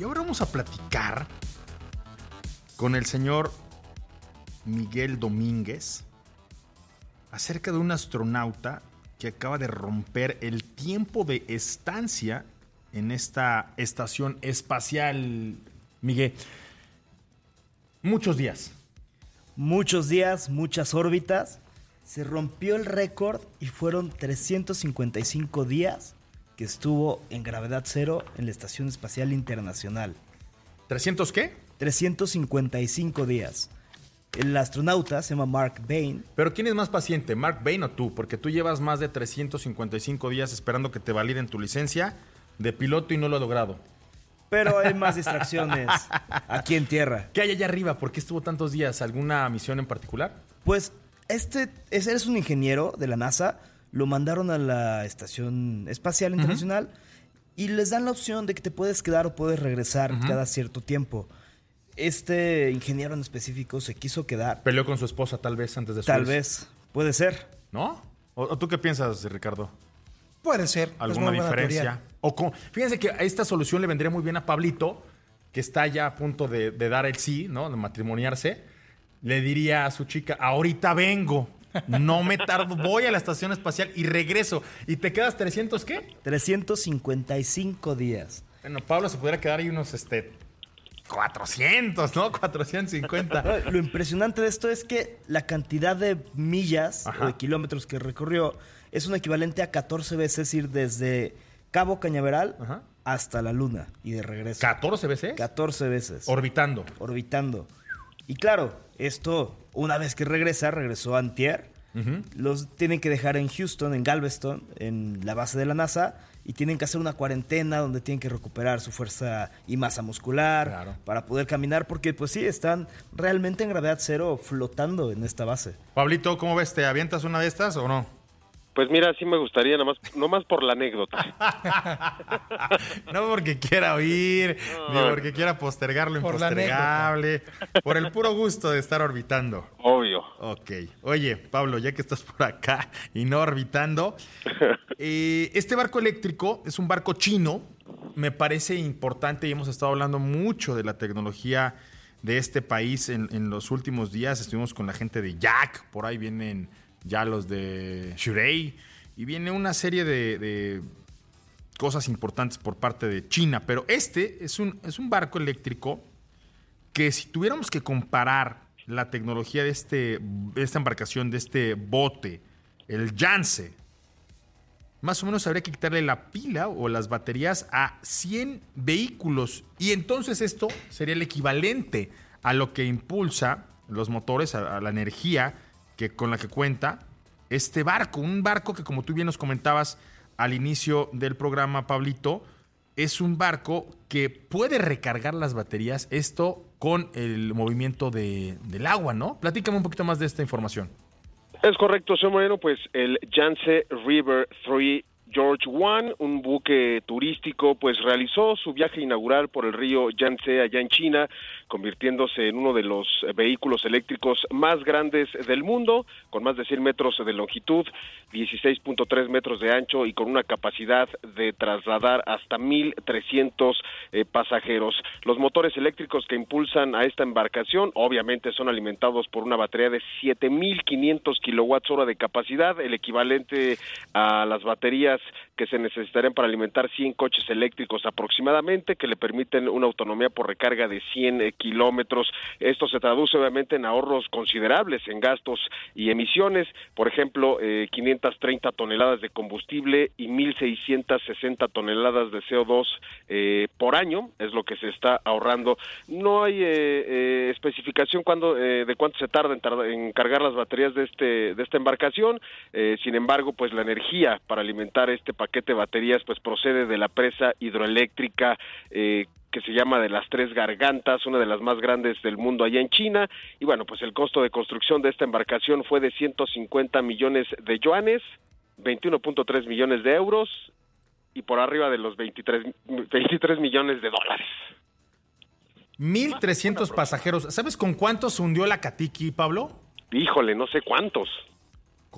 Y ahora vamos a platicar con el señor Miguel Domínguez acerca de un astronauta que acaba de romper el tiempo de estancia en esta estación espacial, Miguel. Muchos días. Muchos días, muchas órbitas. Se rompió el récord y fueron 355 días que estuvo en gravedad cero en la Estación Espacial Internacional. ¿300 qué? 355 días. El astronauta se llama Mark Bain. Pero ¿quién es más paciente, Mark Bain o tú? Porque tú llevas más de 355 días esperando que te validen tu licencia de piloto y no lo ha logrado. Pero hay más distracciones aquí en tierra. ¿Qué hay allá arriba? ¿Por qué estuvo tantos días? ¿Alguna misión en particular? Pues este es, eres un ingeniero de la NASA, lo mandaron a la Estación Espacial Internacional y les dan la opción de que te puedes quedar o puedes regresar cada cierto tiempo. Este ingeniero en específico se quiso quedar. Peleó con su esposa tal vez antes de su Tal vez, puede ser. ¿No? ¿O, o tú qué piensas, Ricardo? Puede ser. ¿Alguna diferencia? O con- fíjense que a esta solución le vendría muy bien a Pablito, que está ya a punto de, de dar el sí, ¿no? De matrimoniarse. Le diría a su chica, ahorita vengo. No me tardo, voy a la estación espacial y regreso. ¿Y te quedas 300 qué? 355 días. Bueno, Pablo se pudiera quedar ahí unos, este, 400, ¿no? 450. Lo impresionante de esto es que la cantidad de millas Ajá. o de kilómetros que recorrió es un equivalente a 14 veces ir desde Cabo Cañaveral Ajá. hasta la Luna y de regreso. 14 veces 14 veces. orbitando. orbitando. Y claro, esto, una vez que regresa, regresó antier, los tienen que dejar en Houston, en Galveston, en la base de la NASA, y tienen que hacer una cuarentena donde tienen que recuperar su fuerza y masa muscular Claro. para poder caminar, porque pues sí, están realmente en gravedad cero flotando en esta base. Pablito, ¿cómo ves? ¿Te avientas una de estas o no? Pues mira, sí me gustaría, nomás, nomás por la anécdota. No porque quiera oír, ni porque quiera postergar lo Por impostergable, por el puro gusto de estar orbitando. Obvio. Ok. Oye, Pablo, ya que estás por acá y no orbitando, eh, este barco eléctrico es un barco chino. Me parece importante y hemos estado hablando mucho de la tecnología de este país en, en los últimos días. Estuvimos con la gente de Jack, por ahí vienen ya los de Shurei y viene una serie de, de cosas importantes por parte de China. Pero este es un, es un barco eléctrico que si tuviéramos que comparar la tecnología de, este, de esta embarcación, de este bote, el Yance, más o menos habría que quitarle la pila o las baterías a 100 vehículos. Y entonces esto sería el equivalente a lo que impulsa los motores, a, a la energía que, con la que cuenta este barco. Un barco que, como tú bien nos comentabas al inicio del programa, Pablito, es un barco que puede recargar las baterías, esto con el movimiento de- del agua, ¿no? Platícame un poquito más de esta información. Es correcto, señor Moreno, pues el Yangtze River 3 George One, un buque turístico, pues realizó su viaje inaugural por el río Yangtze allá en China, convirtiéndose en uno de los vehículos eléctricos más grandes del mundo, con más de 100 metros de longitud, 16.3 metros de ancho y con una capacidad de trasladar hasta 1.300 eh, pasajeros. Los motores eléctricos que impulsan a esta embarcación, obviamente, son alimentados por una batería de 7.500 kilowatts hora de capacidad, el equivalente a las baterías que se necesitarían para alimentar 100 coches eléctricos aproximadamente, que le permiten una autonomía por recarga de 100 eh, kilómetros. Esto se traduce obviamente en ahorros considerables en gastos y emisiones, por ejemplo, eh, 530 toneladas de combustible y 1.660 toneladas de CO2 eh, por año, es lo que se está ahorrando. No hay eh, eh, especificación cuando, eh, de cuánto se tarda en, tarda- en cargar las baterías de, este, de esta embarcación, eh, sin embargo, pues la energía para alimentar este paquete de baterías pues procede de la presa hidroeléctrica eh, que se llama de las tres gargantas, una de las más grandes del mundo allá en China, y bueno, pues el costo de construcción de esta embarcación fue de 150 millones de yuanes, 21.3 millones de euros y por arriba de los 23, 23 millones de dólares. 1.300 pasajeros. ¿Sabes con cuántos hundió la Katiki, Pablo? Híjole, no sé cuántos.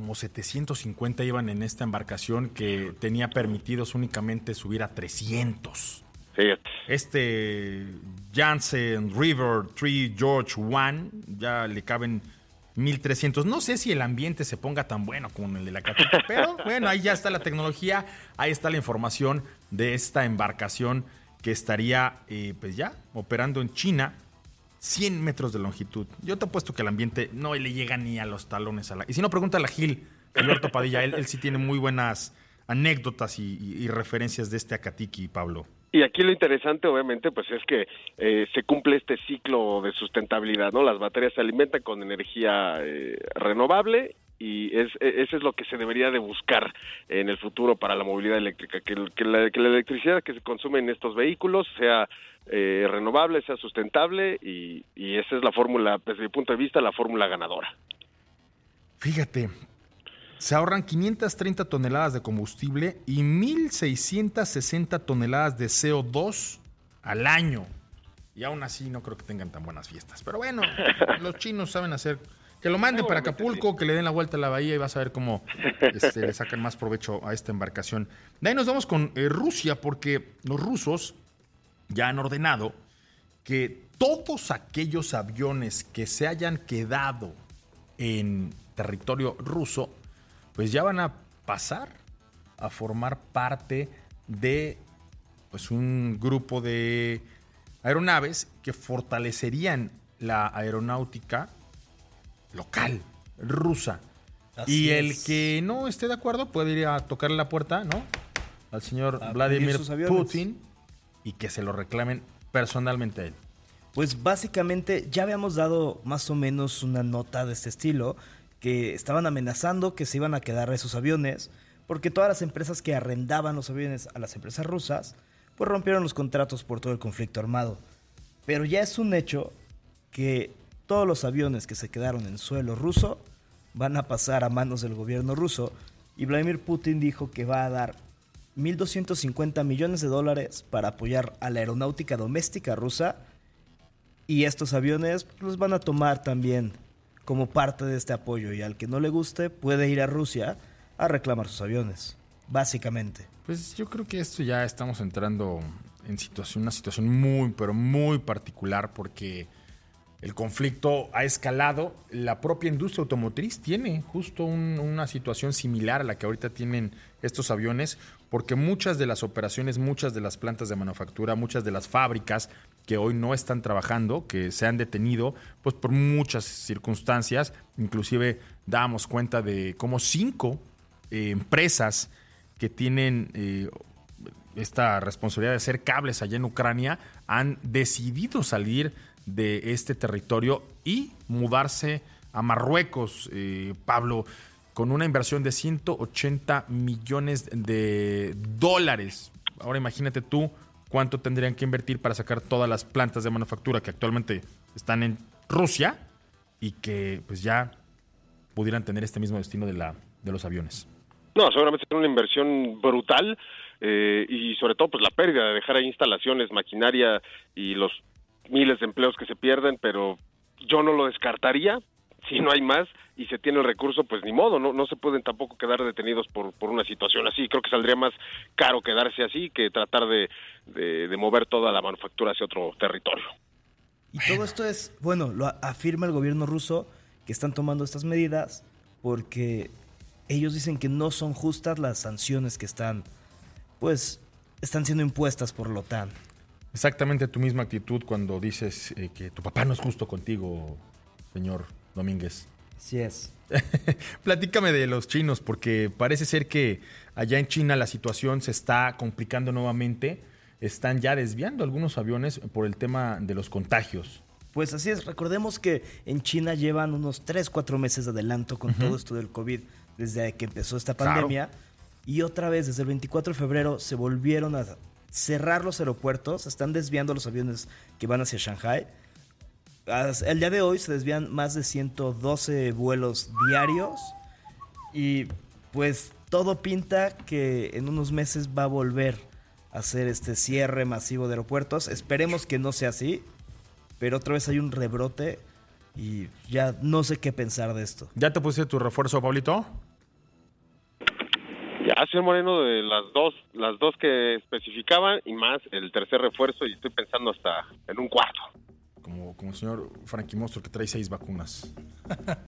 Como 750 iban en esta embarcación que tenía permitidos únicamente subir a 300. Este Janssen River 3 George One, ya le caben 1300. No sé si el ambiente se ponga tan bueno como el de la Catica, pero bueno, ahí ya está la tecnología, ahí está la información de esta embarcación que estaría eh, pues ya operando en China 100 metros de longitud. Yo te apuesto que el ambiente no le llega ni a los talones a la... Y si no, pregúntale a Gil, Alberto Padilla, él, sí tiene muy buenas anécdotas y, referencias de este Acatiki, Pablo. Y aquí lo interesante, obviamente, pues es que eh, se cumple este ciclo de sustentabilidad, ¿no? Las baterías se alimentan con energía eh, renovable y es, e, eso es lo que se debería de buscar en el futuro para la movilidad eléctrica, que, que, la, que la, electricidad que se consume en estos vehículos sea eh, renovable, sea sustentable y, y esa es la fórmula, desde mi punto de vista, la fórmula ganadora. Fíjate, se ahorran 530 toneladas de combustible y 1.660 toneladas de CO2 al año. Y aún así no creo que tengan tan buenas fiestas. Pero bueno, los chinos saben hacer... Que lo manden para Acapulco, que le den la vuelta a la bahía y vas a ver cómo este, le sacan más provecho a esta embarcación. De ahí nos vamos con eh, Rusia, porque los rusos ya han ordenado que todos aquellos aviones que se hayan quedado en territorio ruso pues ya van a pasar a formar parte de pues un grupo de aeronaves que fortalecerían la aeronáutica local, rusa. y el que no esté de acuerdo puede ir a tocarle la puerta, ¿no? Al señor Vladimir Putin y que se lo reclamen personalmente a él. Pues básicamente ya habíamos dado más o menos una nota de este estilo que estaban amenazando que se iban a quedar esos aviones, porque todas las empresas que arrendaban los aviones a las empresas rusas, pues rompieron los contratos por todo el conflicto armado. Pero ya es un hecho que todos los aviones que se quedaron en suelo ruso van a pasar a manos del gobierno ruso. Y Vladimir Putin dijo que va a dar 1.250 millones de dólares para apoyar a la aeronáutica doméstica rusa. Y estos aviones los van a tomar también como parte de este apoyo. Y al que no le guste puede ir a Rusia a reclamar sus aviones, básicamente. Pues yo creo que esto ya estamos entrando en situación, una situación muy, pero muy particular porque el conflicto ha escalado. La propia industria automotriz tiene justo una situación similar a la que ahorita tienen estos aviones, porque muchas de las operaciones, muchas de las plantas de manufactura, muchas de las fábricas que hoy no están trabajando, que se han detenido, pues por muchas circunstancias, inclusive damos cuenta de cómo cinco eh, empresas que tienen eh, esta responsabilidad de hacer cables allá en Ucrania han decidido salir de este territorio y mudarse a Marruecos, eh, Pablo, con una inversión de 180 millones de dólares. Ahora imagínate tú cuánto tendrían que invertir para sacar todas las plantas de manufactura que actualmente están en Rusia y que pues ya pudieran tener este mismo destino de, la, de los aviones. No, seguramente es una inversión brutal eh, y sobre todo pues la pérdida de dejar ahí instalaciones, maquinaria y los miles de empleos que se pierden, pero yo no lo descartaría si no hay más y se tiene el recurso, pues ni modo, no, no se pueden tampoco quedar detenidos por, por una situación así. Creo que saldría más caro quedarse así que tratar de, de, mover toda la manufactura hacia otro territorio. Y todo esto es, bueno, lo afirma el gobierno ruso que están tomando estas medidas porque ellos dicen que no son justas las sanciones que están, pues, están siendo impuestas por la OTAN. Exactamente tu misma actitud cuando dices eh, que tu papá no es justo contigo, señor Domínguez. Sí es. Platícame de los chinos, porque parece ser que allá en China la situación se está complicando nuevamente. Están ya desviando algunos aviones por el tema de los contagios. Pues así es, recordemos que en China llevan unos 3, 4 meses de adelanto con todo esto del COVID desde que empezó esta pandemia. Y otra vez, desde el 24 de febrero, se volvieron a cerrar los aeropuertos, están desviando los aviones que van hacia Shanghai. El día de hoy se desvían más de 112 vuelos diarios y pues todo pinta que en unos meses va a volver a hacer este cierre masivo de aeropuertos. Esperemos que no sea así, pero otra vez hay un rebrote y ya no sé qué pensar de esto. ¿Ya te pusiste tu refuerzo, Pablito? Ya, señor Moreno, de las dos, las dos que especificaban y más el tercer refuerzo y estoy pensando hasta en un cuarto. Como, como el señor Frankie Monstruo que trae seis vacunas.